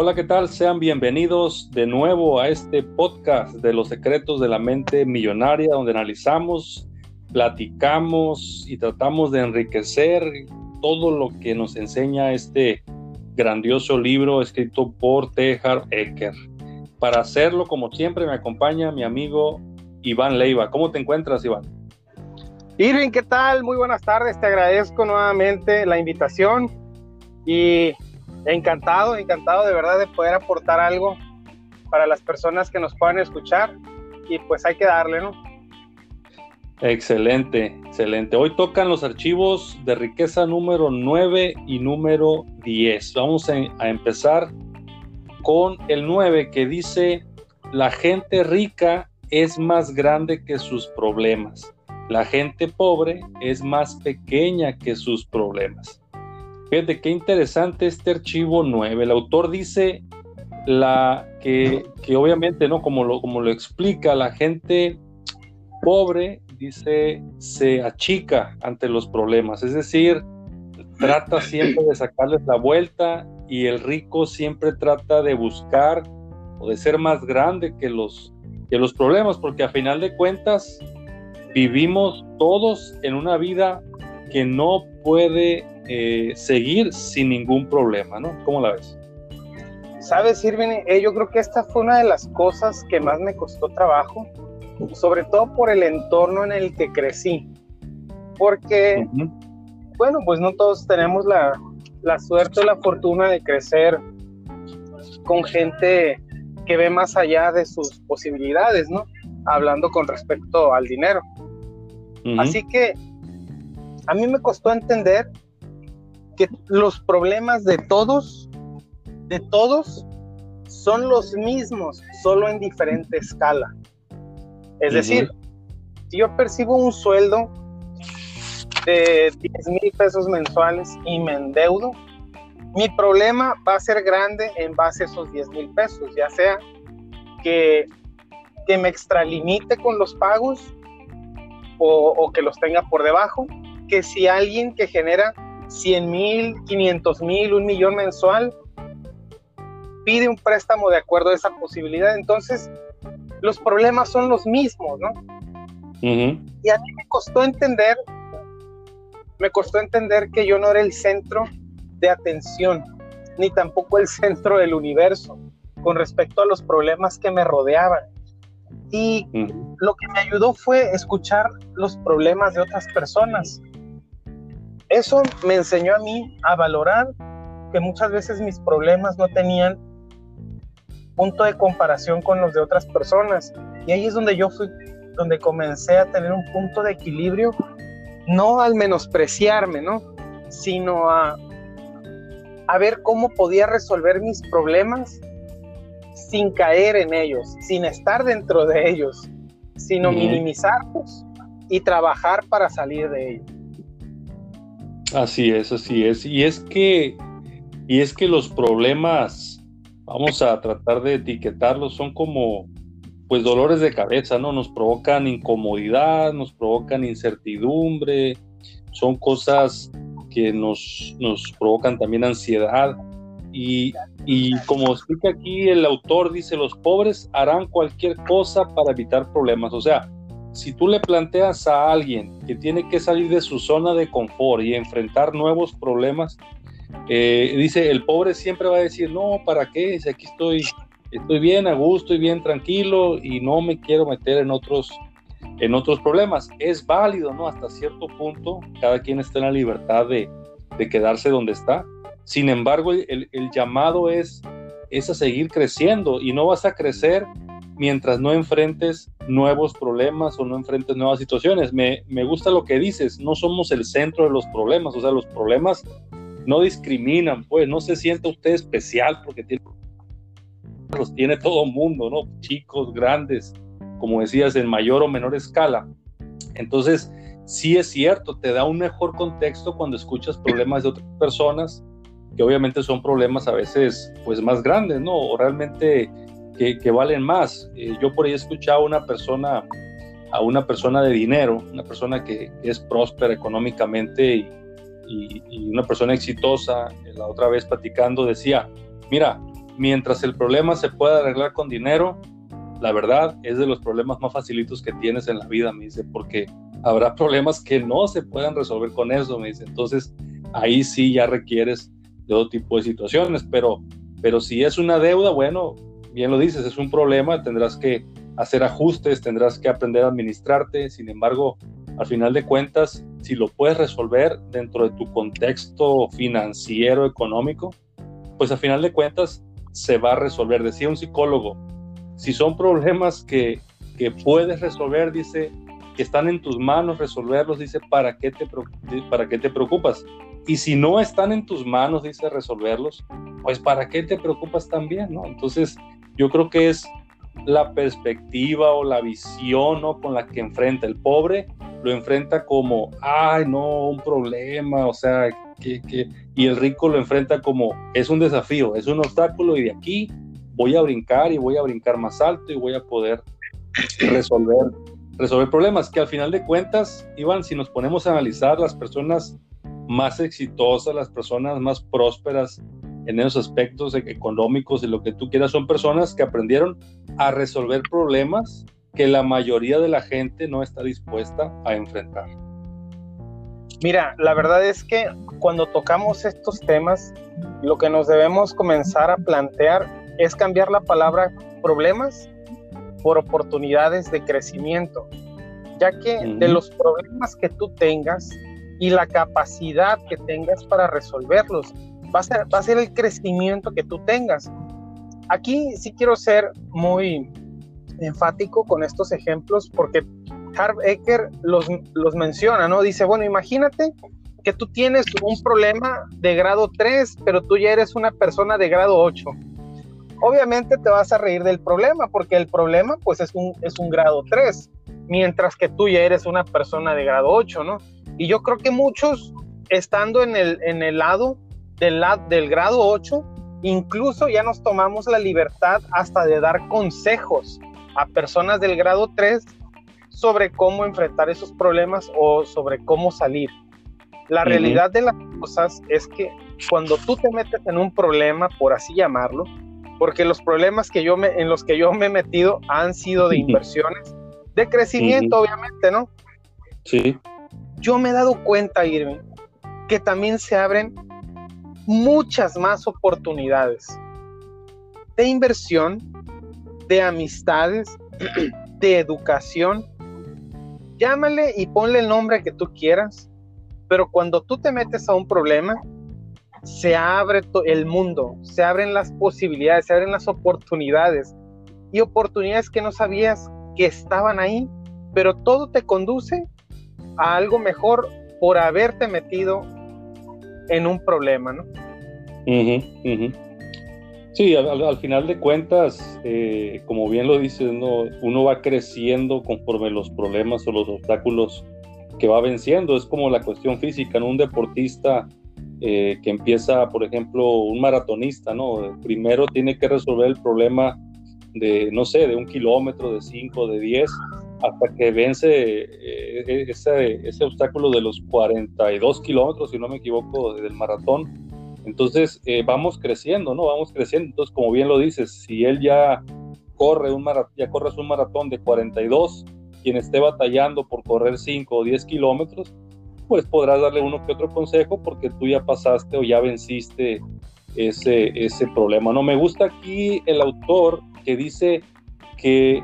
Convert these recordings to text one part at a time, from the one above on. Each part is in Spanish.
Hola, ¿qué tal? Sean bienvenidos de nuevo a este podcast de los secretos de la mente millonaria, donde analizamos, platicamos y tratamos de enriquecer todo lo que nos enseña este grandioso libro escrito por T. Ecker. Para hacerlo, como siempre, me acompaña mi amigo Iván Leiva. ¿Cómo te encuentras, Iván? Irving, ¿qué tal? Muy buenas tardes. Te agradezco nuevamente la invitación y encantado, encantado de verdad de poder aportar algo para las personas que nos puedan escuchar y pues hay que darle, ¿no? Excelente, excelente. Hoy tocan los archivos de riqueza número 9 y número 10. Vamos a, empezar con el 9 que dice, la gente rica es más grande que sus problemas. La gente pobre es más pequeña que sus problemas. Fíjate qué interesante este archivo 9. El autor dice la, que, obviamente, ¿no? Como lo, como lo explica, la gente pobre, dice, se achica ante los problemas. Es decir, trata siempre de sacarles la vuelta y el rico siempre trata de buscar o de ser más grande que los, que los problemas, porque a final de cuentas vivimos todos en una vida que no puede eh, seguir sin ningún problema, ¿no? ¿Cómo la ves? Sabes, Irving, eh, yo creo que esta fue una de las cosas que más me costó trabajo, sobre todo por el entorno en el que crecí. Porque, bueno, pues no todos tenemos la, la suerte o la fortuna de crecer con gente que ve más allá de sus posibilidades, ¿no? Hablando con respecto al dinero. Así que a mí me costó entender que los problemas de todos, de todos, son los mismos, solo en diferente escala. Es decir, si yo percibo un sueldo de 10 mil pesos mensuales y me endeudo, mi problema va a ser grande en base a esos 10 mil pesos, ya sea que, que me extralimite con los pagos o, o que los tenga por debajo, que si alguien que genera 100 mil, 500 mil, un millón mensual, pide un préstamo de acuerdo a esa posibilidad. Entonces, los problemas son los mismos, ¿no? Y a mí me costó entender, me costó entender que yo no era el centro de atención, ni tampoco el centro del universo con respecto a los problemas que me rodeaban. Y lo que me ayudó fue escuchar los problemas de otras personas, eso me enseñó a mí a valorar que muchas veces mis problemas no tenían punto de comparación con los de otras personas. Y ahí es donde yo fui, donde comencé a tener un punto de equilibrio, no al menospreciarme, ¿no? Sino a, a ver cómo podía resolver mis problemas sin caer en ellos, sin estar dentro de ellos, sino minimizarlos y trabajar para salir de ellos. Así es, así es. Y es que, y es que los problemas, vamos a tratar de etiquetarlos, son como pues dolores de cabeza, ¿no? Nos provocan incomodidad, nos provocan incertidumbre, son cosas que nos, nos provocan también ansiedad. Y, y como explica aquí el autor, dice, los pobres harán cualquier cosa para evitar problemas. O sea, si tú le planteas a alguien que tiene que salir de su zona de confort y enfrentar nuevos problemas, eh, dice, el pobre siempre va a decir, no, ¿para qué? Si aquí estoy, estoy bien a gusto y bien tranquilo y no me quiero meter en otros, en otros problemas. Es válido, ¿no? Hasta cierto punto, cada quien está en la libertad de, de quedarse donde está. Sin embargo, el, el llamado es, es a seguir creciendo y no vas a crecer mientras no enfrentes nuevos problemas o no enfrentes nuevas situaciones. Me, gusta lo que dices, no somos el centro de los problemas, o sea, los problemas no discriminan, pues no se siente usted especial porque tiene, los tiene todo mundo, ¿no? Chicos, grandes, como decías, en mayor o menor escala. Entonces, sí es cierto, te da un mejor contexto cuando escuchas problemas de otras personas, que obviamente son problemas a veces pues más grandes, ¿no? O realmente que, valen más. Eh, yo por ahí he a una persona, a una persona de dinero, una persona que, es próspera económicamente y, una persona exitosa, la otra vez platicando decía, mira, mientras el problema se pueda arreglar con dinero, la verdad es de los problemas más facilitos que tienes en la vida, me dice, porque habrá problemas que no se puedan resolver con eso, me dice. Entonces, ahí sí ya requieres de otro tipo de situaciones, pero, pero si es una deuda, bueno, bien lo dices, es un problema, tendrás que hacer ajustes, tendrás que aprender a administrarte, sin embargo, al final de cuentas, si lo puedes resolver dentro de tu contexto financiero, económico, pues al final de cuentas se va a resolver. Decía un psicólogo, si son problemas que, que puedes resolver, dice, que están en tus manos resolverlos, dice, ¿para qué, te, ¿para qué te preocupas? Y si no están en tus manos, dice, resolverlos, pues ¿para qué te preocupas también? ¿no? Entonces, yo creo que es la perspectiva o la visión ¿no? con la que enfrenta el pobre, lo enfrenta como, ay, no, un problema, o sea, que, que, y el rico lo enfrenta como, es un desafío, es un obstáculo y de aquí voy a brincar y voy a brincar más alto y voy a poder resolver, resolver problemas, que al final de cuentas, Iván, si nos ponemos a analizar las personas más exitosas, las personas más prósperas en esos aspectos económicos y lo que tú quieras, son personas que aprendieron a resolver problemas que la mayoría de la gente no está dispuesta a enfrentar. Mira, la verdad es que cuando tocamos estos temas, lo que nos debemos comenzar a plantear es cambiar la palabra problemas por oportunidades de crecimiento, ya que de los problemas que tú tengas y la capacidad que tengas para resolverlos, va a ser, va el crecimiento que tú tengas. Aquí sí quiero ser muy enfático con estos ejemplos porque Harv Ecker los, los menciona, ¿no? Dice, bueno, imagínate que tú tienes un problema de grado 3, pero tú ya eres una persona de grado 8. Obviamente te vas a reír del problema, porque el problema pues es un, es un grado 3, mientras que tú ya eres una persona de grado 8, ¿no? Y yo creo que muchos, estando en el, en el lado del, del grado 8, incluso ya nos tomamos la libertad hasta de dar consejos a personas del grado 3 sobre cómo enfrentar esos problemas o sobre cómo salir. La realidad de las cosas es que cuando tú te metes en un problema, por así llamarlo, porque los problemas que yo me, en los que yo me he metido han sido de inversiones, de crecimiento, obviamente, ¿no? Sí. Yo me he dado cuenta, Irving, que también se abren muchas más oportunidades de inversión, de amistades, de educación. Llámale y ponle el nombre que tú quieras, pero cuando tú te metes a un problema, se abre el mundo, se abren las posibilidades, se abren las oportunidades y oportunidades que no sabías que estaban ahí, pero todo te conduce a algo mejor por haberte metido en un problema, ¿no? Sí, al, final de cuentas, eh, como bien lo dices, ¿no? uno va creciendo conforme los problemas o los obstáculos que va venciendo. Es como la cuestión física, ¿no? Un deportista eh, que empieza, por ejemplo, un maratonista, ¿no? Primero tiene que resolver el problema de, no sé, de un kilómetro, de cinco, de diez, hasta que vence eh, e, ese, ese, obstáculo de los 42 kilómetros, si no me equivoco, del maratón. Entonces eh, vamos creciendo, ¿no? Vamos creciendo. Entonces, como bien lo dices, si él ya corre un maratón, ya corres un maratón de 42, quien esté batallando por correr 5 o 10 kilómetros, pues podrás darle uno que otro consejo porque tú ya pasaste o ya venciste ese, ese problema. No me gusta aquí el autor que dice que,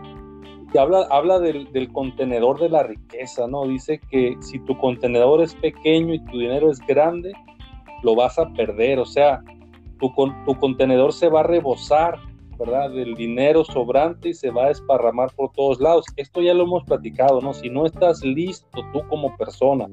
habla, habla del, contenedor de la riqueza, ¿no? Dice que si tu contenedor es pequeño y tu dinero es grande, lo vas a perder, o sea, tu, tu contenedor se va a rebosar, ¿verdad? Del dinero sobrante y se va a desparramar por todos lados. Esto ya lo hemos platicado, ¿no? Si no estás listo tú como persona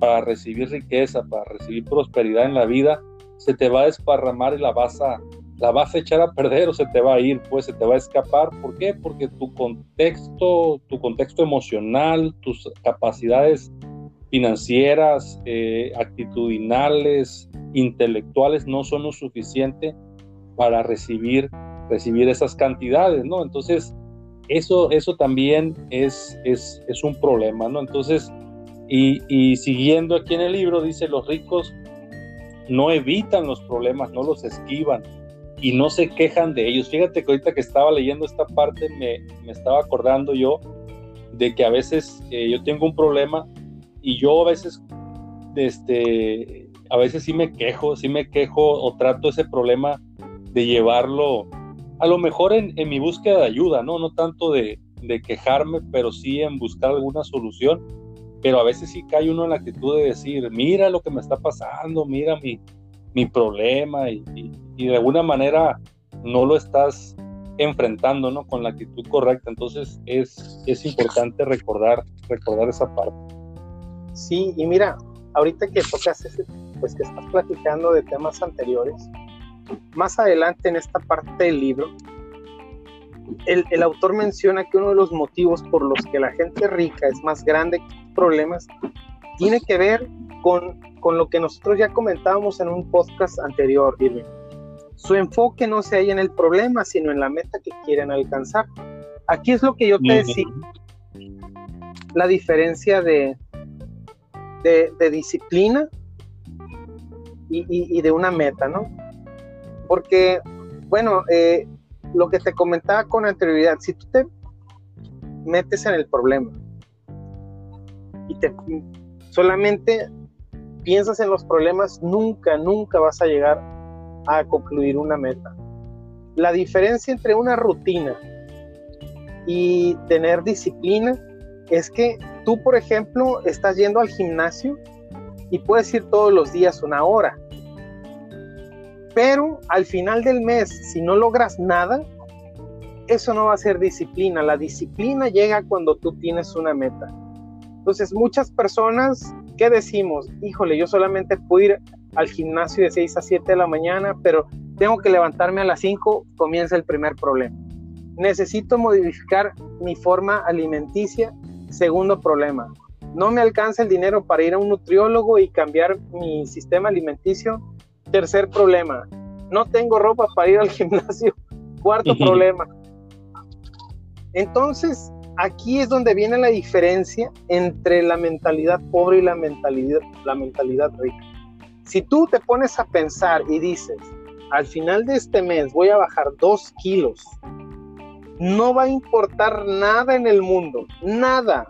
para recibir riqueza, para recibir prosperidad en la vida, se te va a desparramar y la vas a, la vas a echar a perder o se te va a ir, pues se te va a escapar. ¿Por qué? Porque tu contexto, tu contexto emocional, tus capacidades financieras, eh, actitudinales, intelectuales no son lo suficiente para recibir, recibir esas cantidades, ¿no? Entonces, eso, eso también es, es, es un problema, ¿no? Entonces, y, siguiendo aquí en el libro, dice, los ricos no evitan los problemas, no los esquivan, y no se quejan de ellos. Fíjate que ahorita que estaba leyendo esta parte me, me estaba acordando yo de que a veces eh, yo tengo un problema y yo a veces, este, a veces sí me quejo, sí me quejo o trato ese problema de llevarlo, a lo mejor en, en mi búsqueda de ayuda, ¿no? No tanto de, quejarme, pero sí en buscar alguna solución. Pero a veces sí cae uno en la actitud de decir, mira lo que me está pasando, mira mi, mi problema y, de alguna manera no lo estás enfrentando ¿no? con la actitud correcta. Entonces es, es importante recordar, recordar esa parte. Sí, y mira, ahorita que tocas ese, pues que estás platicando de temas anteriores, más adelante en esta parte del libro, el, autor menciona que uno de los motivos por los que la gente rica es más grande que problemas tiene que ver con, con lo que nosotros ya comentábamos en un podcast anterior, Irving. Su enfoque no se halla en el problema, sino en la meta que quieren alcanzar. Aquí es lo que yo te decía, la diferencia de, de, disciplina y, y, de una meta, ¿no? Porque, bueno, eh, lo que te comentaba con anterioridad, si tú te metes en el problema y te solamente piensas en los problemas, nunca, nunca vas a llegar a concluir una meta. La diferencia entre una rutina y tener disciplina es que tú, por ejemplo, estás yendo al gimnasio y puedes ir todos los días una hora, pero al final del mes, si no logras nada, eso no va a ser disciplina. La disciplina llega cuando tú tienes una meta. Entonces, muchas personas, ¿qué decimos? Híjole, yo solamente puedo ir al gimnasio de 6 a 7 de la mañana, pero tengo que levantarme a las 5, comienza el primer problema. Necesito modificar mi forma alimenticia, segundo problema. No me alcanza el dinero para ir a un nutriólogo y cambiar mi sistema alimenticio, Tercer problema, no tengo ropa para ir al gimnasio. Cuarto problema. Entonces, aquí es donde viene la diferencia entre la mentalidad pobre y la mentalidad, la mentalidad rica. Si tú te pones a pensar y dices, al final de este mes voy a bajar dos kilos, no va a importar nada en el mundo, nada.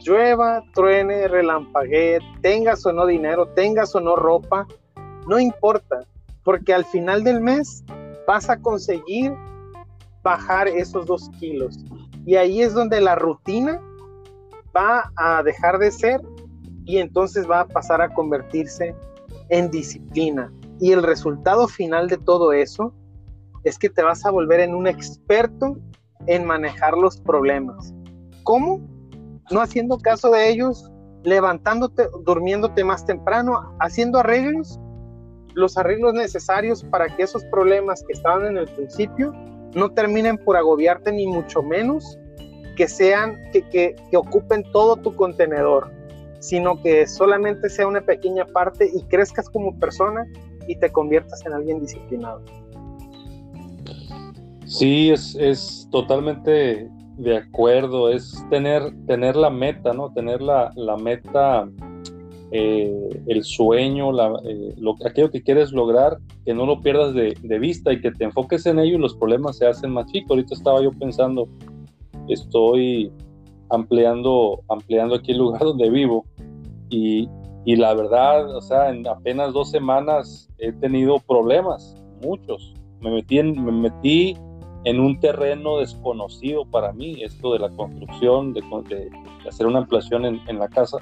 Llueva, truene, relampaguee, tengas o no dinero, tengas o no ropa, no importa, porque al final del mes vas a conseguir bajar esos dos kilos. Y ahí es donde la rutina va a dejar de ser y entonces va a pasar a convertirse en disciplina. Y el resultado final de todo eso es que te vas a volver en un experto en manejar los problemas. ¿Cómo? No haciendo caso de ellos, levantándote, durmiéndote más temprano, haciendo arreglos los arreglos necesarios para que esos problemas que estaban en el principio no terminen por agobiarte ni mucho menos que sean que, que, que, ocupen todo tu contenedor sino que solamente sea una pequeña parte y crezcas como persona y te conviertas en alguien disciplinado sí es, es totalmente de acuerdo es tener tener la meta no tener la, la meta eh, el sueño, eh, lo, aquello que quieres lograr, que no lo pierdas de, vista y que te enfoques en ello y los problemas se hacen más chicos. Ahorita estaba yo pensando, estoy ampliando, ampliando aquí el lugar donde vivo y, y la verdad, o sea, en apenas dos semanas he tenido problemas, muchos. Me metí en, me metí en un terreno desconocido para mí, esto de la construcción, de, hacer una ampliación en, en la casa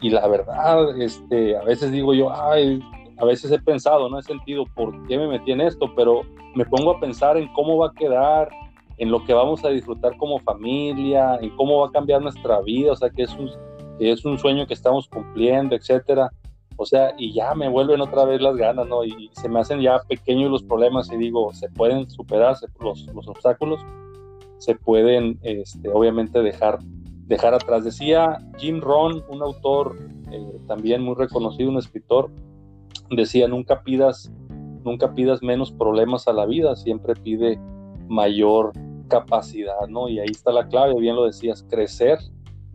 y la verdad, este, a veces digo yo, ay, a veces he pensado, no he sentido por qué me metí en esto, pero me pongo a pensar en cómo va a quedar, en lo que vamos a disfrutar como familia, en cómo va a cambiar nuestra vida, o sea, que es un, es un sueño que estamos cumpliendo, etcétera. O sea, y ya me vuelven otra vez las ganas, ¿no? Y se me hacen ya pequeños los problemas y digo, se pueden superar los, los obstáculos, se pueden, este, obviamente, dejar dejar atrás. Decía Jim Rohn, un autor eh, también muy reconocido, un escritor, decía, nunca pidas, nunca pidas menos problemas a la vida, siempre pide mayor capacidad, ¿no? Y ahí está la clave, bien lo decías, crecer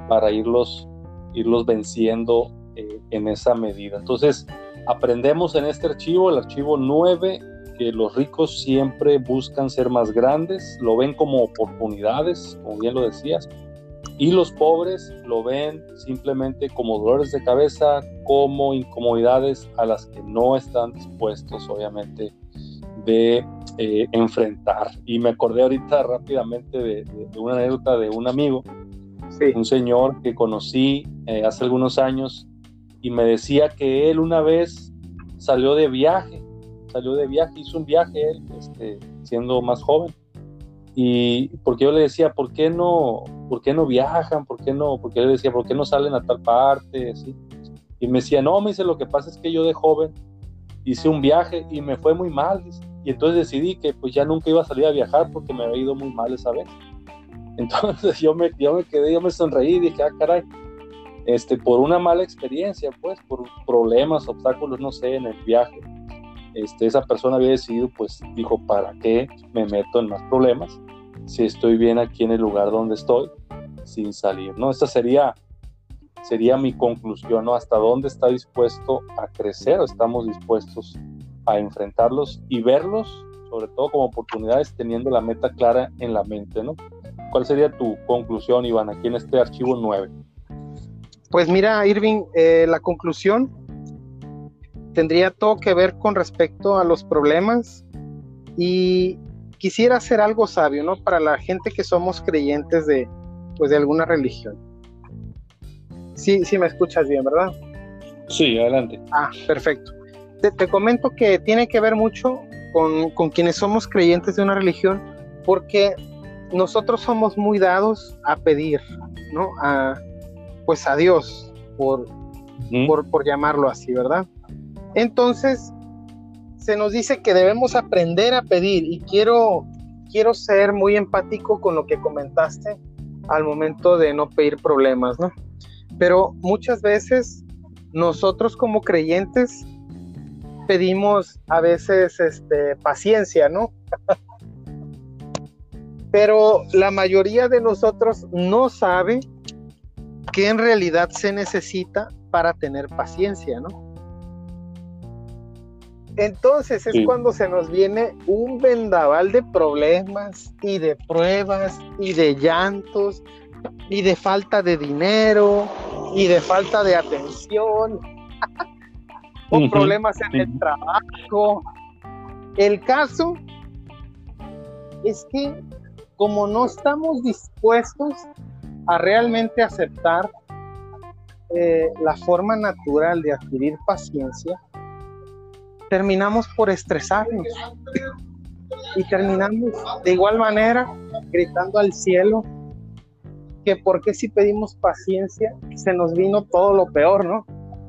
para irlos, irlos venciendo eh, en esa medida. Entonces, aprendemos en este archivo, el archivo 9, que los ricos siempre buscan ser más grandes, lo ven como oportunidades, como bien lo decías, y los pobres lo ven simplemente como dolores de cabeza, como incomodidades a las que no están dispuestos, obviamente, de eh, enfrentar. Y me acordé ahorita rápidamente de, una anécdota de un amigo, un señor que conocí eh, hace algunos años, y me decía que él una vez salió de viaje, salió de viaje, hizo un viaje él, este, siendo más joven. Y porque yo le decía, ¿por qué no, por qué no viajan? ¿Por qué no? Porque él decía, ¿por qué no salen a tal parte? Así. Y me decía, no, me dice, lo que pasa es que yo de joven hice un viaje y me fue muy mal. Y entonces decidí que pues ya nunca iba a salir a viajar porque me había ido muy mal esa vez. Entonces yo me, yo me quedé, yo me sonreí y dije, ah, caray, este, por una mala experiencia, pues, por problemas, obstáculos, no sé, en el viaje. Este, esa persona había decidido, pues, dijo, ¿para qué me meto en más problemas si estoy bien aquí en el lugar donde estoy sin salir? ¿no? Esta sería, sería mi conclusión, ¿no? ¿Hasta dónde está dispuesto a crecer o estamos dispuestos a enfrentarlos y verlos, sobre todo como oportunidades, teniendo la meta clara en la mente, ¿no? ¿Cuál sería tu conclusión, Iván, aquí en este archivo 9? Pues mira, Irving, eh, la conclusión tendría todo que ver con respecto a los problemas y quisiera hacer algo sabio, ¿no? Para la gente que somos creyentes de, pues, de alguna religión. Sí, sí me escuchas bien, ¿verdad? Sí, adelante. Ah, perfecto. Te, comento que tiene que ver mucho con, con quienes somos creyentes de una religión, porque nosotros somos muy dados a pedir, ¿no? A, pues a Dios, por, por, llamarlo así, ¿verdad? Entonces, se nos dice que debemos aprender a pedir y quiero, quiero ser muy empático con lo que comentaste al momento de no pedir problemas, ¿no? Pero muchas veces nosotros como creyentes pedimos a veces este, paciencia, ¿no? Pero la mayoría de nosotros no sabe qué en realidad se necesita para tener paciencia, ¿no? Entonces es cuando se nos viene un vendaval de problemas y de pruebas y de llantos y de falta de dinero y de falta de atención o problemas en el trabajo. El caso es que como no estamos dispuestos a realmente aceptar eh, la forma natural de adquirir paciencia, terminamos por estresarnos y terminamos de igual manera gritando al cielo que porque si pedimos paciencia se nos vino todo lo peor, ¿no?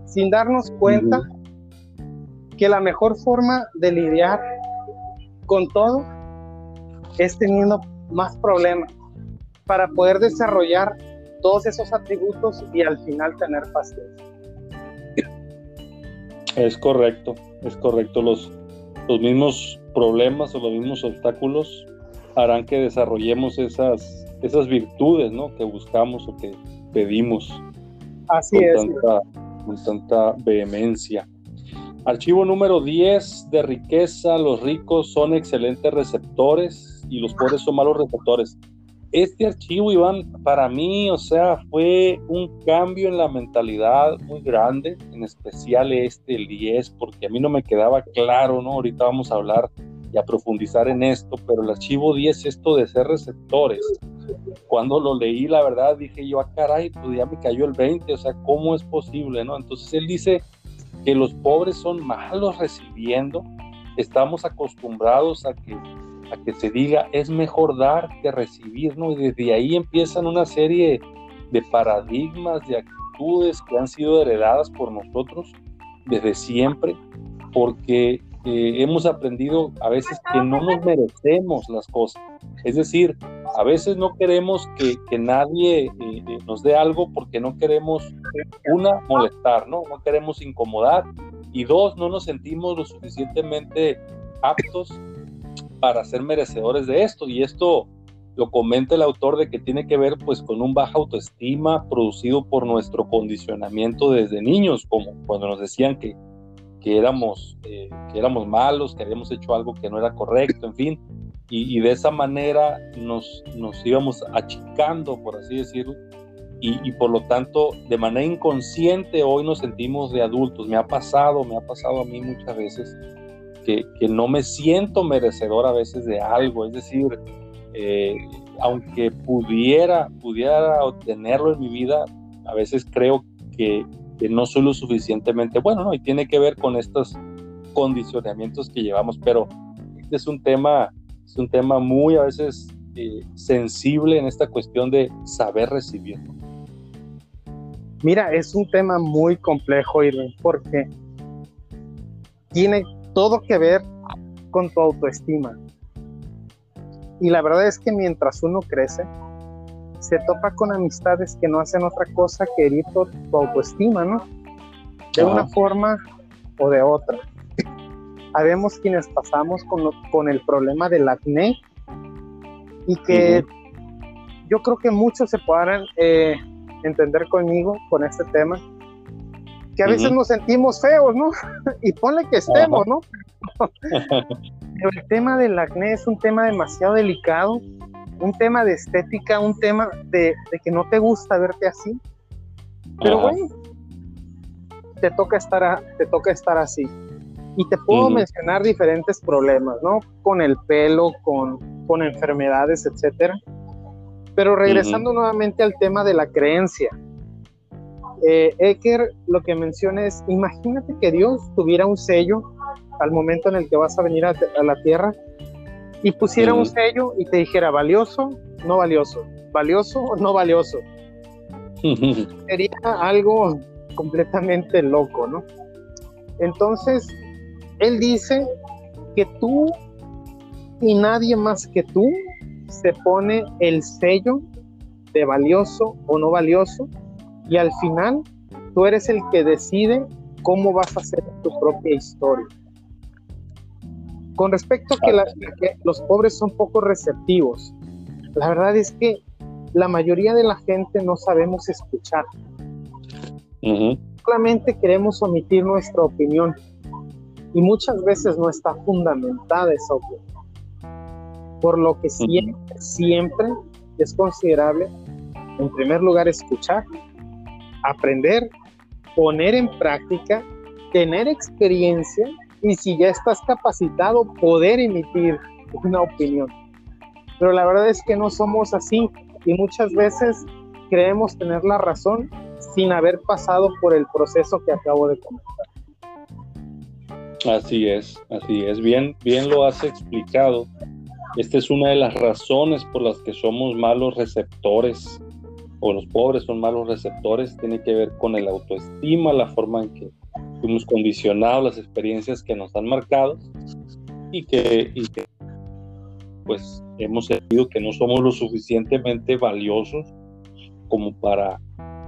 Sin darnos cuenta que la mejor forma de lidiar con todo es teniendo más problemas para poder desarrollar todos esos atributos y al final tener paciencia. Es correcto, es correcto. Los, los mismos problemas o los mismos obstáculos harán que desarrollemos esas, esas virtudes ¿no? que buscamos o que pedimos Así con, es. Tanta, con tanta vehemencia. Archivo número 10 de riqueza. Los ricos son excelentes receptores y los pobres son malos receptores este archivo, Iván, para mí, o sea, fue un cambio en la mentalidad muy grande, en especial este, el 10, porque a mí no me quedaba claro, ¿no? Ahorita vamos a hablar y a profundizar en esto, pero el archivo 10, esto de ser receptores, cuando lo leí, la verdad, dije yo, ah, caray, pues ya me cayó el 20, o sea, ¿cómo es posible, no? Entonces él dice que los pobres son malos recibiendo, estamos acostumbrados a que que se diga es mejor dar que recibir, ¿no? Y desde ahí empiezan una serie de paradigmas, de actitudes que han sido heredadas por nosotros desde siempre, porque eh, hemos aprendido a veces que no nos merecemos las cosas. Es decir, a veces no queremos que, que nadie eh, eh, nos dé algo porque no queremos, una, molestar, ¿no? No queremos incomodar. Y dos, no nos sentimos lo suficientemente aptos para ser merecedores de esto. Y esto lo comenta el autor de que tiene que ver pues con un baja autoestima producido por nuestro condicionamiento desde niños, como cuando nos decían que, que éramos, eh, que éramos malos, que habíamos hecho algo que no era correcto, en fin. Y, de esa manera nos, nos íbamos achicando, por así decirlo, y, por lo tanto, de manera inconsciente hoy nos sentimos de adultos. Me ha pasado, me ha pasado a mí muchas veces que, que no me siento merecedor a veces de algo, es decir, eh, aunque pudiera, pudiera obtenerlo en mi vida, a veces creo que, que no soy lo suficientemente bueno, ¿no? Y tiene que ver con estos condicionamientos que llevamos, pero este es un tema, es un tema muy a veces eh, sensible en esta cuestión de saber recibir. Mira, es un tema muy complejo, Irving, porque tiene todo que ver con tu autoestima. Y la verdad es que mientras uno crece, se topa con amistades que no hacen otra cosa que herir tu, autoestima, ¿no? De una forma o de otra. Habemos quienes pasamos con, con el problema del acné y que yo creo que muchos se podrán eh, entender conmigo con este tema, que a veces nos sentimos feos, ¿no? y ponle que estemos, ¿no? el tema del acné es un tema demasiado delicado, un tema de estética, un tema de, que no te gusta verte así. Pero bueno, te toca estar, te toca estar así. Y te puedo mencionar diferentes problemas, ¿no? Con el pelo, con, con enfermedades, etcétera. Pero regresando nuevamente al tema de la creencia. Eh, Eker lo que menciona es, imagínate que Dios tuviera un sello al momento en el que vas a venir a, la tierra y pusiera un sello y te dijera valioso, no valioso, valioso, no valioso. Sería algo completamente loco, ¿no? Entonces, él dice que tú y nadie más que tú se pone el sello de valioso o no valioso y al final tú eres el que decide cómo vas a hacer tu propia historia. Con respecto a que, los pobres son poco receptivos, la verdad es que la mayoría de la gente no sabemos escuchar. Solamente queremos omitir nuestra opinión y muchas veces no está fundamentada esa opinión. Por lo que siempre, siempre es considerable, en primer lugar, escuchar, aprender, poner en práctica, tener experiencia y si ya estás capacitado, poder emitir una opinión. Pero la verdad es que no somos así y muchas veces creemos tener la razón sin haber pasado por el proceso que acabo de comentar. Así es, así es. Bien, bien lo has explicado. Esta es una de las razones por las que somos malos receptores o los pobres son malos receptores. Tiene que ver con el autoestima, la forma en que fuimos condicionados, las experiencias que nos han marcado y que, pues hemos sentido que no somos lo suficientemente valiosos como para,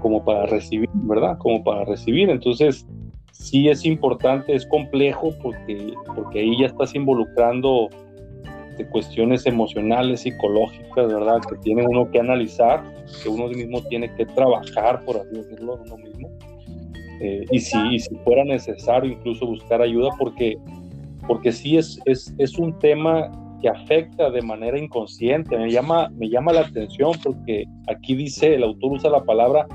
como para recibir, ¿verdad? Como para recibir. Entonces, sí es importante, es complejo porque, porque ahí ya estás involucrando de cuestiones emocionales, psicológicas, ¿verdad? Que tiene uno que analizar, que uno mismo tiene que trabajar, por así decirlo, uno mismo. Eh, y, si, si fuera necesario incluso buscar ayuda, porque, porque sí es, es, es un tema que afecta de manera inconsciente. Me llama, me llama la atención porque aquí dice, el autor usa la palabra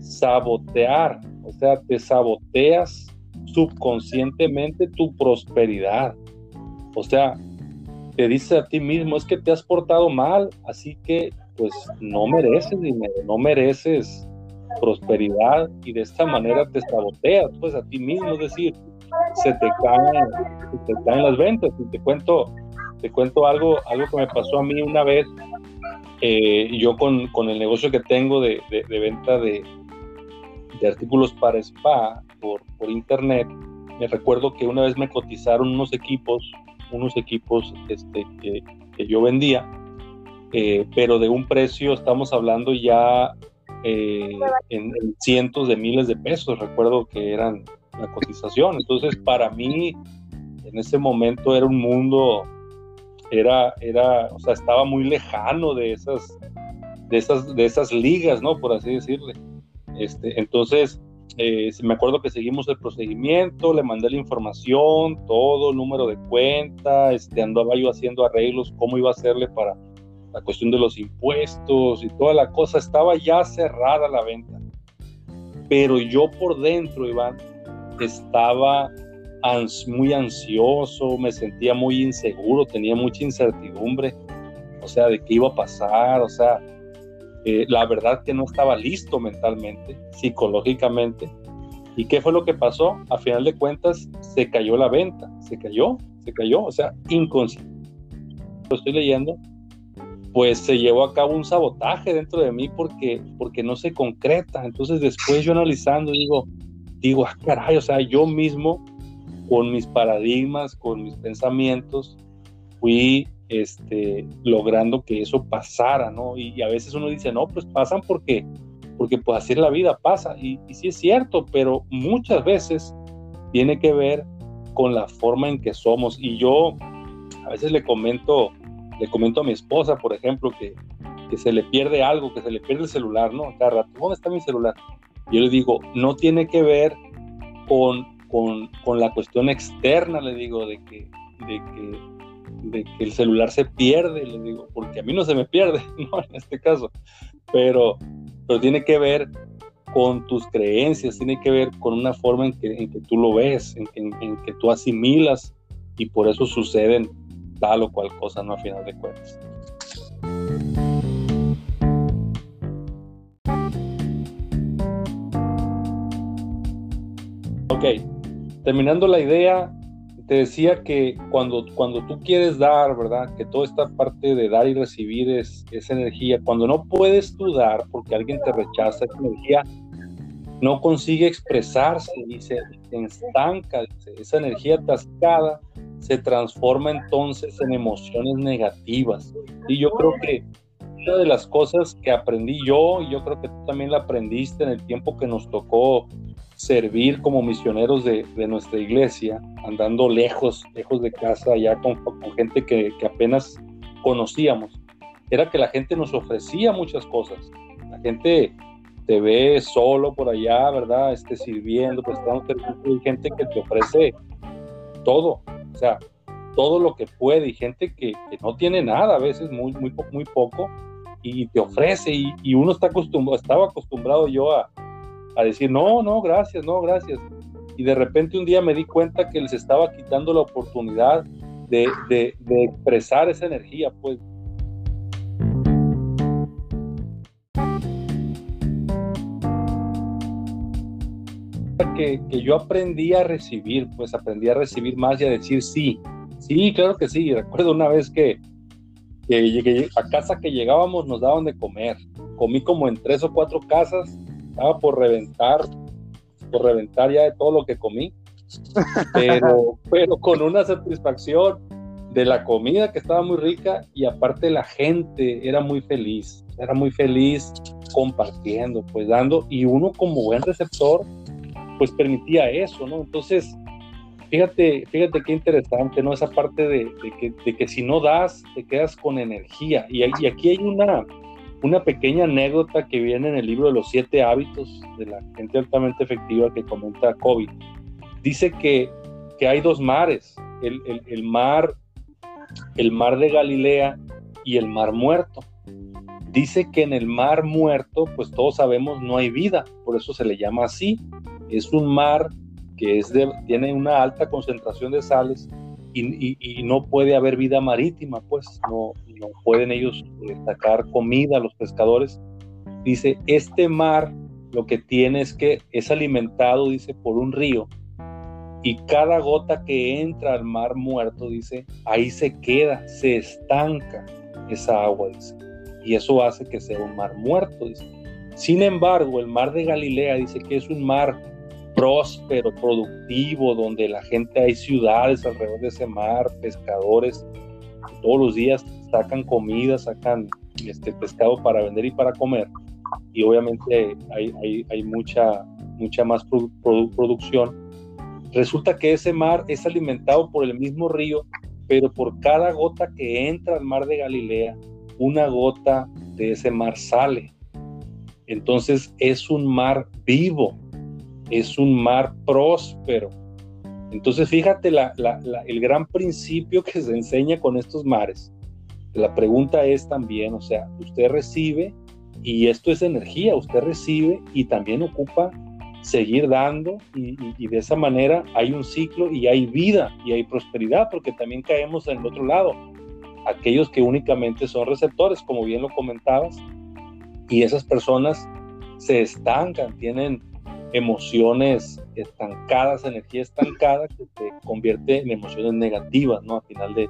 sabotear, o sea, te saboteas subconscientemente tu prosperidad. O sea, te dice a ti mismo, es que te has portado mal, así que pues no mereces no mereces prosperidad y de esta manera te saboteas pues a ti mismo, es decir, se te caen, te caen las ventas. Y te cuento, te cuento algo, algo que me pasó a mí una vez, eh, yo con, con, el negocio que tengo de, de, venta de, de, artículos para spa por, por internet, me recuerdo que una vez me cotizaron unos equipos, unos equipos este, que, que yo vendía, eh, pero de un precio, estamos hablando ya eh, en, cientos de miles de pesos, recuerdo que eran la cotización. Entonces, para mí, en ese momento era un mundo, era, era, o sea, estaba muy lejano de esas, de esas, de esas ligas, ¿no? Por así decirle. Este, entonces, eh, me acuerdo que seguimos el procedimiento, le mandé la información, todo, número de cuenta, este, andaba yo haciendo arreglos, cómo iba a hacerle para la cuestión de los impuestos y toda la cosa, estaba ya cerrada la venta. Pero yo por dentro, Iván, estaba muy ansioso, me sentía muy inseguro, tenía mucha incertidumbre, o sea, de qué iba a pasar, o sea, la verdad que no estaba listo mentalmente, psicológicamente. ¿Y qué fue lo que pasó? A final de cuentas, se cayó la venta, se cayó, se cayó, o sea, inconsciente. Lo estoy leyendo, pues se llevó a cabo un sabotaje dentro de mí porque, porque no se concreta. Entonces después yo analizando digo, digo, ah, caray, o sea, yo mismo con mis paradigmas, con mis pensamientos, fui este, logrando que eso pasara, ¿no? Y, a veces uno dice, no, pues pasan porque, porque pues así es la vida, pasa. Y, y sí es cierto, pero muchas veces tiene que ver con la forma en que somos. Y yo a veces le comento, le comento a mi esposa, por ejemplo, que, que se le pierde algo, que se le pierde el celular, ¿no? Cada rato, ¿dónde está mi celular? Yo le digo, no tiene que ver con, con, con la cuestión externa, le digo, de que, de que de que el celular se pierde, le digo, porque a mí no se me pierde, ¿no? En este caso, pero, pero tiene que ver con tus creencias, tiene que ver con una forma en que, en que tú lo ves, en, en, que tú asimilas y por eso suceden tal o cual cosa, ¿no? A final de cuentas. Ok, terminando la idea, te decía que cuando, cuando tú quieres dar, ¿verdad? Que toda esta parte de dar y recibir es, esa energía. Cuando no puedes tú dar porque alguien te rechaza esa energía, no consigue expresarse y se, estanca. Esa energía atascada se transforma entonces en emociones negativas. Y yo creo que una de las cosas que aprendí yo, y yo creo que tú también la aprendiste en el tiempo que nos tocó servir como misioneros de, nuestra iglesia, andando lejos, lejos de casa, ya con, gente que, apenas conocíamos, era que la gente nos ofrecía muchas cosas. La gente te ve solo por allá, ¿verdad? Este, sirviendo, prestando servicio, hay gente que te ofrece todo, o sea, todo lo que puede, y gente que, no tiene nada, a veces muy, muy, muy poco, y te ofrece, y, y uno está acostumbrado, estaba acostumbrado yo a, a decir, no, no, gracias, no, gracias. Y de repente un día me di cuenta que les estaba quitando la oportunidad de, de, expresar esa energía, pues. Que, que, yo aprendí a recibir, pues aprendí a recibir más y a decir sí. Sí, claro que sí. Recuerdo una vez que, que llegué a casa que llegábamos nos daban de comer. Comí como en tres o cuatro casas estaba por reventar, por reventar ya de todo lo que comí, pero, pero con una satisfacción de la comida que estaba muy rica y aparte la gente era muy feliz, era muy feliz compartiendo, pues dando, y uno como buen receptor, pues permitía eso, ¿no? Entonces, fíjate, fíjate qué interesante, ¿no? Esa parte de, que, de que, si no das, te quedas con energía. Y, y aquí hay una, una pequeña anécdota que viene en el libro de los siete hábitos de la gente altamente efectiva que comenta COVID. Dice que, que hay dos mares, el, el, mar, el mar de Galilea y el mar muerto. Dice que en el mar muerto, pues todos sabemos, no hay vida, por eso se le llama así. Es un mar que es de, tiene una alta concentración de sales y, no puede haber vida marítima, pues no, no pueden ellos sacar comida a los pescadores. Dice, este mar lo que tiene es que es alimentado, dice, por un río. Y cada gota que entra al mar muerto, dice, ahí se queda, se estanca esa agua, dice. Y eso hace que sea un mar muerto, dice. Sin embargo, el mar de Galilea dice que es un mar próspero, productivo, donde la gente hay ciudades alrededor de ese mar, pescadores, todos los días sacan comida, sacan este pescado para vender y para comer. Y obviamente hay, hay, mucha, mucha más producción. Resulta que ese mar es alimentado por el mismo río, pero por cada gota que entra al mar de Galilea, una gota de ese mar sale. Entonces es un mar vivo. Es un mar próspero. Entonces, fíjate el gran principio que se enseña con estos mares. La pregunta es también, o sea, usted recibe y esto es energía, usted recibe y también ocupa seguir dando y, de esa manera hay un ciclo y hay vida y hay prosperidad porque también caemos en el otro lado, aquellos que únicamente son receptores, como bien lo comentabas, y esas personas se estancan, tienen emociones estancadas, energía estancada que se convierte en emociones negativas, ¿no? Al final, de,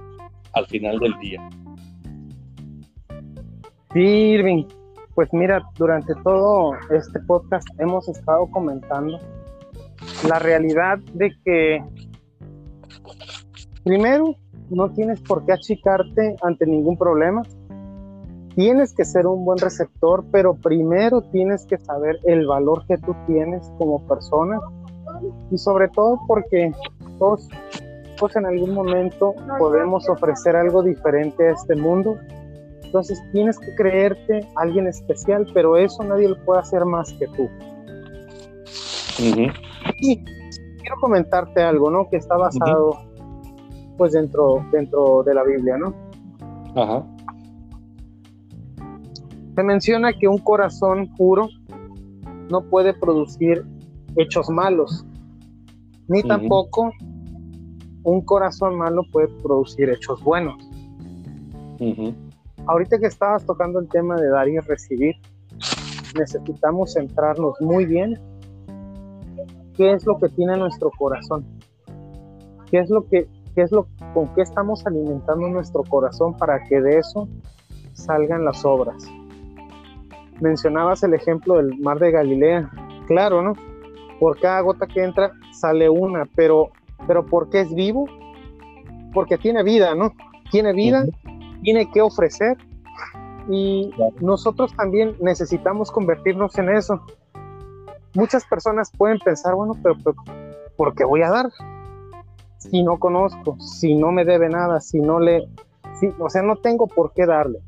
al final del día. Sí, Irving, pues mira, durante todo este podcast hemos estado comentando la realidad de que primero no tienes por qué achicarte ante ningún problema. Tienes que ser un buen receptor, pero primero tienes que saber el valor que tú tienes como persona y sobre todo porque todos, todos en algún momento podemos ofrecer algo diferente a este mundo entonces tienes que creerte alguien especial, pero eso nadie lo puede hacer más que tú. Y quiero comentarte algo, ¿no? Que está basado, pues, dentro, dentro de la Biblia, ¿no? Ajá. Se menciona que un corazón puro no puede producir hechos malos, ni tampoco un corazón malo puede producir hechos buenos. Ahorita que estabas tocando el tema de dar y recibir, necesitamos centrarnos muy bien. Qué es lo que tiene nuestro corazón, qué es lo que, qué es lo, con qué estamos alimentando nuestro corazón para que de eso salgan las obras. Mencionabas el ejemplo del mar de Galilea, claro, ¿no? Por cada gota que entra sale una, pero, pero ¿por qué es vivo? Porque tiene vida, ¿no? Tiene vida tiene que ofrecer y nosotros también necesitamos convertirnos en eso. Muchas personas pueden pensar, bueno, pero, ¿por qué voy a dar? Si no conozco, si no me debe nada, si no le, si, o sea, no tengo por qué darle.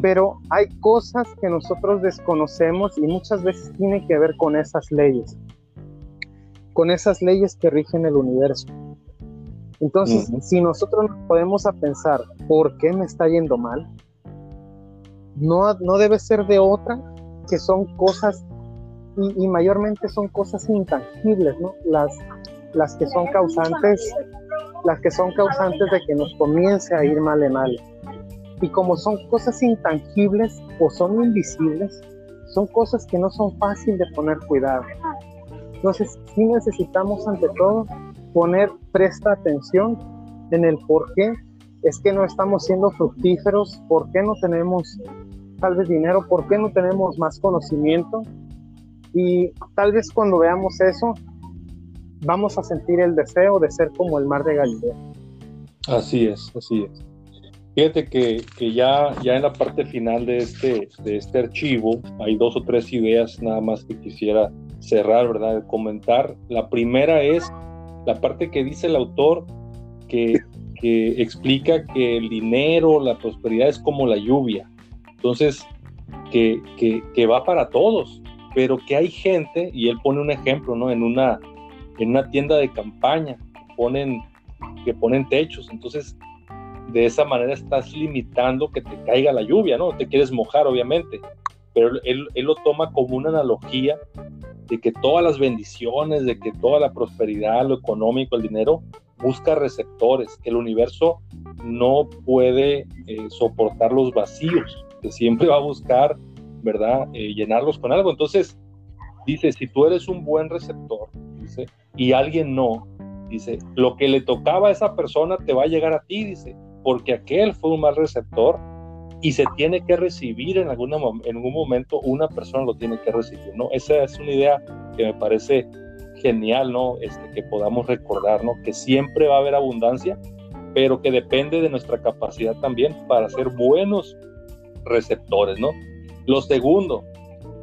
Pero hay cosas que nosotros desconocemos y muchas veces tiene que ver con esas leyes, con esas leyes que rigen el universo. Entonces, si nosotros nos podemos a pensar, ¿por qué me está yendo mal? No, no debe ser de otra, que son cosas, y, mayormente son cosas intangibles, ¿no? Las, las que son causantes, las que son causantes de que nos comience a ir mal en mal. Y como son cosas intangibles o son invisibles, son cosas que no son fáciles de poner cuidado. Entonces, sí necesitamos ante todo poner presta atención en el por qué es que no estamos siendo fructíferos, por qué no tenemos tal vez dinero, por qué no tenemos más conocimiento. Y tal vez cuando veamos eso, vamos a sentir el deseo de ser como el mar de Galilea. Así es, así es. Fíjate que, que, ya, ya en la parte final de este, de este archivo hay dos o tres ideas nada más que quisiera cerrar, ¿verdad? Comentar. La primera es la parte que dice el autor que, explica que el dinero, la prosperidad es como la lluvia. Entonces, que, va para todos, pero que hay gente, y él pone un ejemplo, ¿no? En una, en una tienda de campaña, ponen, que ponen techos, entonces de esa manera estás limitando que te caiga la lluvia, ¿no? Te quieres mojar, obviamente, pero él, él lo toma como una analogía de que todas las bendiciones, de que toda la prosperidad, lo económico, el dinero, busca receptores, el universo no puede eh, soportar los vacíos, que siempre va a buscar, ¿verdad?, eh, llenarlos con algo. Entonces, dice, si tú eres un buen receptor, dice, y alguien no, dice, lo que le tocaba a esa persona te va a llegar a ti, dice, porque aquel fue un mal receptor y se tiene que recibir en, alguna, en algún momento, una persona lo tiene que recibir, ¿no? Esa es una idea que me parece genial, ¿no? Este, que podamos recordar, ¿no? Que siempre va a haber abundancia, pero que depende de nuestra capacidad también para ser buenos receptores, ¿no? Lo segundo,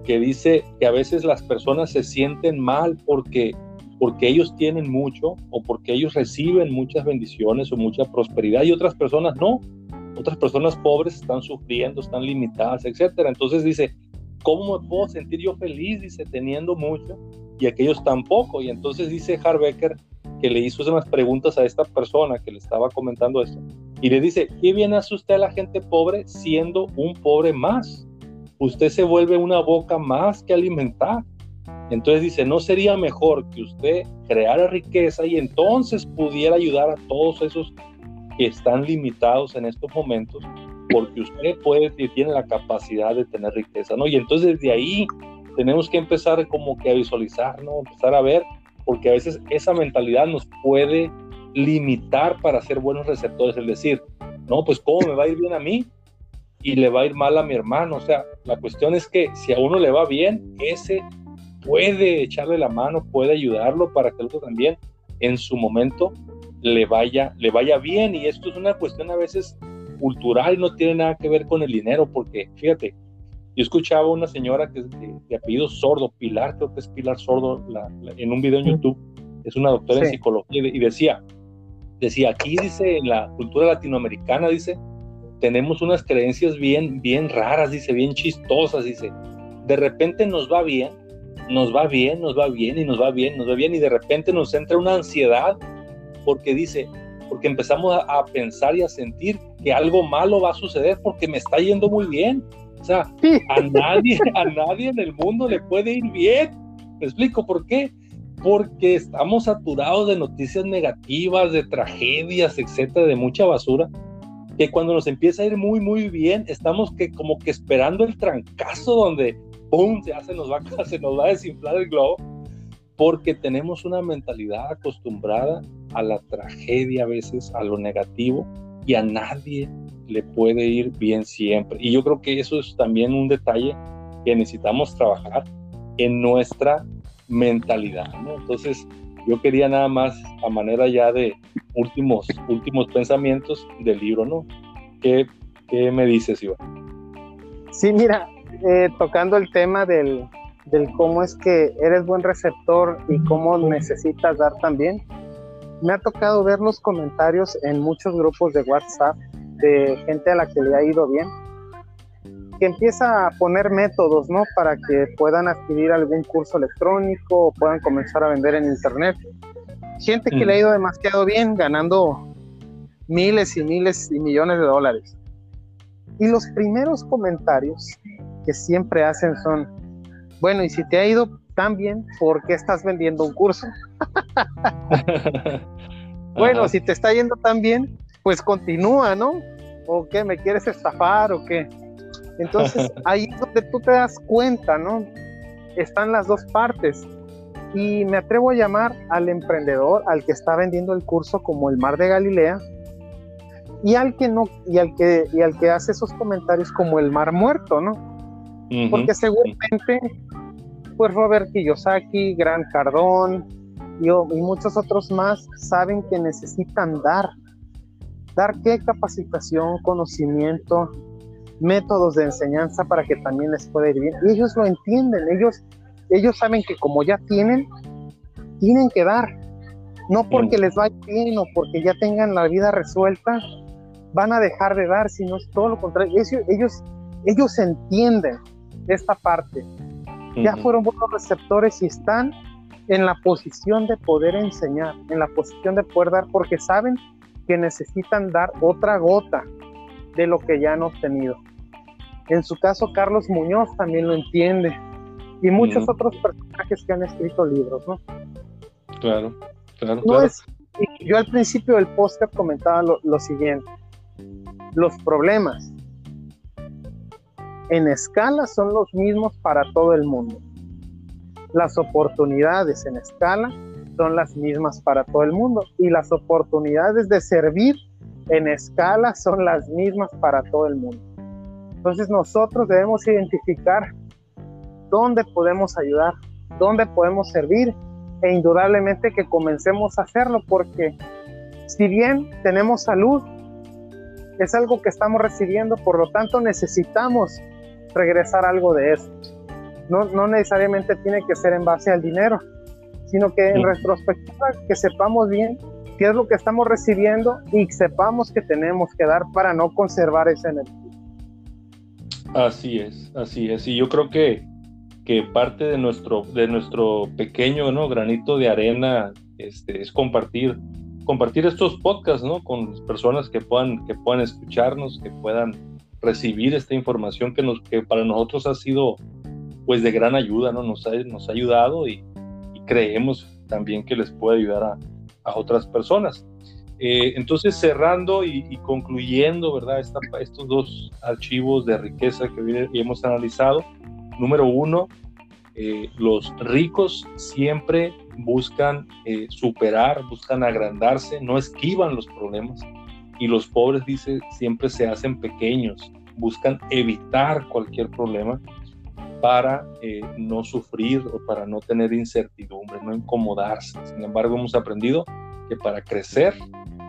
que dice que a veces las personas se sienten mal porque porque ellos tienen mucho o porque ellos reciben muchas bendiciones o mucha prosperidad y otras personas no, otras personas pobres están sufriendo, están limitadas, etcétera. Entonces dice, ¿cómo me puedo sentir yo feliz? Dice, teniendo mucho, y aquellos tampoco. Y entonces dice Harbecker que le hizo unas preguntas a esta persona que le estaba comentando esto. Y le dice, ¿qué bien hace usted a la gente pobre siendo un pobre más? Usted se vuelve una boca más que alimentar. Entonces dice, ¿no sería mejor que usted creara riqueza y entonces pudiera ayudar a todos esos que están limitados en estos momentos? Porque usted puede y tiene la capacidad de tener riqueza, ¿no? Y entonces desde ahí tenemos que empezar como que a visualizar, ¿no? Empezar a ver, porque a veces esa mentalidad nos puede limitar para ser buenos receptores, es decir, no, pues cómo me va a ir bien a mí y le va a ir mal a mi hermano, o sea, la cuestión es que si a uno le va bien, ese puede echarle la mano, puede ayudarlo para que el otro también en su momento le vaya, le vaya bien. Y esto es una cuestión a veces cultural no tiene nada que ver con el dinero, porque fíjate, yo escuchaba una señora que, de, apellido sordo, Pilar, creo que es Pilar Sordo, en un video en YouTube, es una doctora en psicología y decía, decía, aquí dice, en la cultura latinoamericana, dice, tenemos unas creencias bien, bien raras, dice, bien chistosas, dice, de repente nos va bien, nos va bien, nos va bien y nos va bien, nos va bien y de repente nos entra una ansiedad porque dice, porque empezamos a, a pensar y a sentir que algo malo va a suceder porque me está yendo muy bien. O sea, a nadie, a nadie en el mundo le puede ir bien. ¿Me explico por qué? Porque estamos saturados de noticias negativas, de tragedias, etcétera, de mucha basura, que cuando nos empieza a ir muy, muy bien, estamos que como que esperando el trancazo donde, ¡pum!, ya se nos va, se nos va a desinflar el globo, porque tenemos una mentalidad acostumbrada a la tragedia a veces, a lo negativo, y a nadie le puede ir bien siempre. Y yo creo que eso es también un detalle que necesitamos trabajar en nuestra mentalidad, ¿no? Entonces, yo quería nada más a manera ya de últimos, últimos pensamientos del libro, ¿no? ¿Qué, qué me dices, Iván? Sí, mira, eh, tocando el tema del, del cómo es que eres buen receptor y cómo necesitas dar también, me ha tocado ver los comentarios en muchos grupos de WhatsApp de gente a la que le ha ido bien, que empieza a poner métodos, ¿no? Para que puedan adquirir algún curso electrónico o puedan comenzar a vender en internet. Gente que le ha mm. ido demasiado bien, ganando miles y miles y millones de dólares. Y los primeros comentarios que siempre hacen son, bueno, y si te ha ido tan bien, ¿por qué estás vendiendo un curso? bueno, si te está yendo tan bien, pues continúa, ¿no? ¿O qué? ¿Me quieres estafar o qué? Entonces, ahí es donde tú te das cuenta, ¿no? Están las dos partes. Y me atrevo a llamar al emprendedor, al que está vendiendo el curso como el Mar de Galilea, y al que no, y al que, y al que hace esos comentarios como el Mar Muerto, ¿no? Porque seguramente, pues Robert Kiyosaki, Gran Cardón y, y muchos otros más saben que necesitan dar, dar qué capacitación, conocimiento, métodos de enseñanza para que también les pueda ir bien. Y ellos lo entienden, ellos, ellos saben que como ya tienen, tienen que dar. No porque les vaya bien o porque ya tengan la vida resuelta, van a dejar de dar, sino es todo lo contrario. Ellos, ellos, ellos entienden esta parte. Ya fueron buenos receptores y están en la posición de poder enseñar, en la posición de poder dar, porque saben que necesitan dar otra gota de lo que ya han obtenido. En su caso, Carlos Muñoz también lo entiende y muchos otros personajes que han escrito libros, ¿no? Claro, claro. yo al principio del póster comentaba lo siguiente, los problemas en escala son los mismos para todo el mundo. Las oportunidades en escala son las mismas para todo el mundo y las oportunidades de servir en escala son las mismas para todo el mundo. Entonces nosotros debemos identificar dónde podemos ayudar, dónde podemos servir e indudablemente que comencemos a hacerlo porque si bien tenemos salud, es algo que estamos recibiendo, por lo tanto necesitamos regresar algo de eso. No, no necesariamente tiene que ser en base al dinero, sino que en retrospectiva que sepamos bien qué es lo que estamos recibiendo y sepamos que tenemos que dar para no conservar esa energía. Así es, así es. Y yo creo que, que parte de nuestro, de nuestro pequeño ¿no? granito de arena este, es compartir, compartir estos podcasts ¿no? con personas que puedan, que puedan escucharnos, que puedan recibir esta información que, nos, que para nosotros ha sido pues de gran ayuda, ¿no? nos, ha, nos ha ayudado y, creemos también que les puede ayudar a, a otras personas. Eh, entonces, cerrando y, concluyendo, ¿verdad? estos dos archivos de riqueza que hemos analizado. Número uno, eh, los ricos siempre buscan eh, superar, buscan agrandarse, no esquivan los problemas. Y los pobres, dice, siempre se hacen pequeños, buscan evitar cualquier problema para no sufrir o para no tener incertidumbre, no incomodarse. Sin embargo, hemos aprendido que para crecer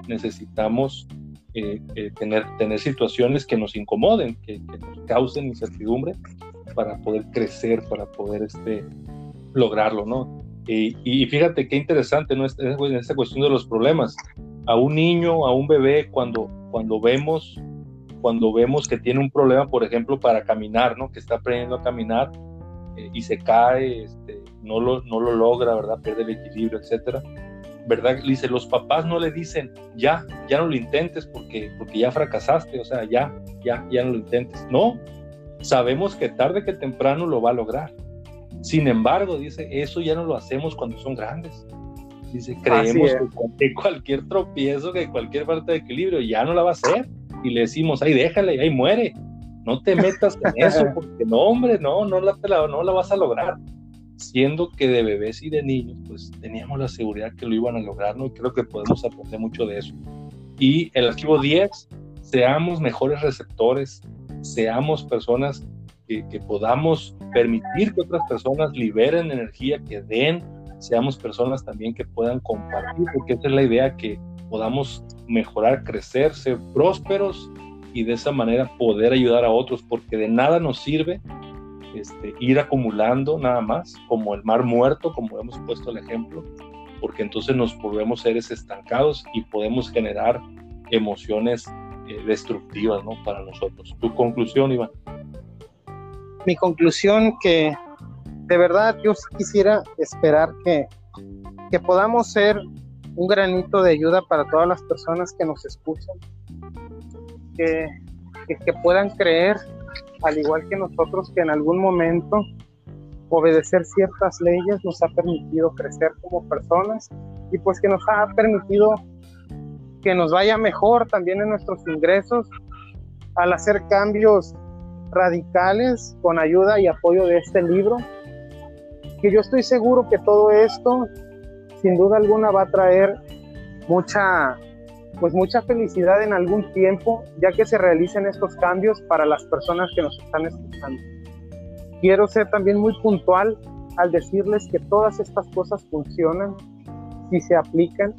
necesitamos eh, eh, tener, tener situaciones que nos incomoden, que, nos causen incertidumbre para poder crecer, para poder este, lograrlo, ¿no? Y, fíjate qué interesante, ¿no? En esta cuestión de los problemas. A un niño, a un bebé, cuando, cuando vemos cuando vemos que tiene un problema, por ejemplo, para caminar, ¿no? Que está aprendiendo a caminar eh, y se cae, este, no, lo, no lo logra, ¿verdad? Pierde el equilibrio, etcétera ¿verdad? Dice, los papás no le dicen, ya, ya no lo intentes porque, porque ya fracasaste, o sea, ya, ya, ya no lo intentes. No, sabemos que tarde que temprano lo va a lograr. Sin embargo, dice, eso ya no lo hacemos cuando son grandes. Dice, creemos que cualquier tropiezo, que cualquier falta de equilibrio ya no la va a hacer. Y le decimos, ay, déjale, ahí muere. No te metas en eso, porque no, hombre, no, no la, no la vas a lograr siendo que de bebés y de niños, pues teníamos la seguridad que lo iban a lograr, ¿no? Y creo que podemos aprender mucho de eso. Y el archivo 10, seamos mejores receptores, seamos personas que, que podamos permitir que otras personas liberen energía, que den, seamos personas también que puedan compartir, porque esa es la idea, que podamos mejorar, crecer, ser prósperos y de esa manera poder ayudar a otros, porque de nada nos sirve este, ir acumulando nada más, como el mar muerto, como hemos puesto el ejemplo, porque entonces nos volvemos seres estancados y podemos generar emociones eh, destructivas ¿no? para nosotros. ¿Tu conclusión, Iván? Mi conclusión que de verdad yo quisiera esperar que, que podamos ser un granito de ayuda para todas las personas que nos escuchan, que, que, que puedan creer al igual que nosotros que en algún momento obedecer ciertas leyes nos ha permitido crecer como personas y pues que nos ha permitido que nos vaya mejor también en nuestros ingresos al hacer cambios radicales con ayuda y apoyo de este libro, que yo estoy seguro que todo esto sin duda alguna va a traer mucha pues mucha felicidad en algún tiempo, ya que se realicen estos cambios para las personas que nos están escuchando. Quiero ser también muy puntual al decirles que todas estas cosas funcionan si se aplican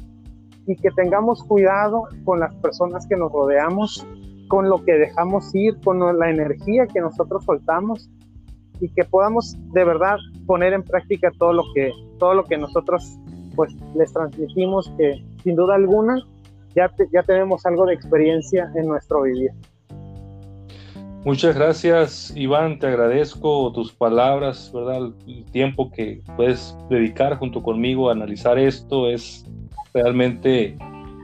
y que tengamos cuidado con las personas que nos rodeamos, con lo que dejamos ir, con la energía que nosotros soltamos y que podamos de verdad poner en práctica todo lo que todo lo que nosotros pues les transmitimos que sin duda alguna ya, ya tenemos algo de experiencia en nuestro vivir. Muchas gracias, Iván. Te agradezco tus palabras, ¿verdad? El tiempo que puedes dedicar junto conmigo a analizar esto es realmente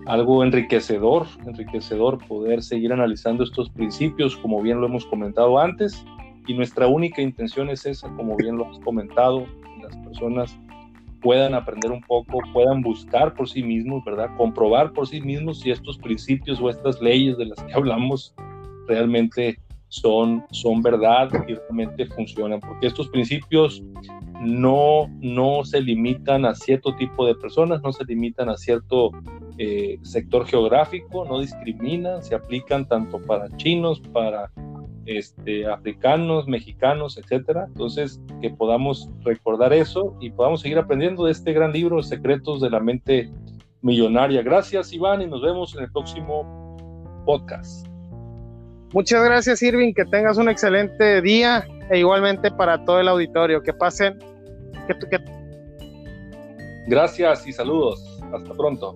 algo enriquecedor, enriquecedor poder seguir analizando estos principios, como bien lo hemos comentado antes. Y nuestra única intención es esa, como bien lo has comentado, las personas puedan aprender un poco, puedan buscar por sí mismos, ¿verdad? Comprobar por sí mismos si estos principios o estas leyes de las que hablamos realmente son, son verdad y realmente funcionan, porque estos principios no, no se limitan a cierto tipo de personas, no se limitan a cierto eh, sector geográfico, no discriminan, se aplican tanto para chinos, para este, africanos, mexicanos, etcétera. Entonces, que podamos recordar eso y podamos seguir aprendiendo de este gran libro, Secretos de la Mente Millonaria. Gracias, Iván, y nos vemos en el próximo podcast. Muchas gracias, Irving. Que tengas un excelente día e igualmente para todo el auditorio. Que pasen. Que, que... Gracias y saludos. Hasta pronto.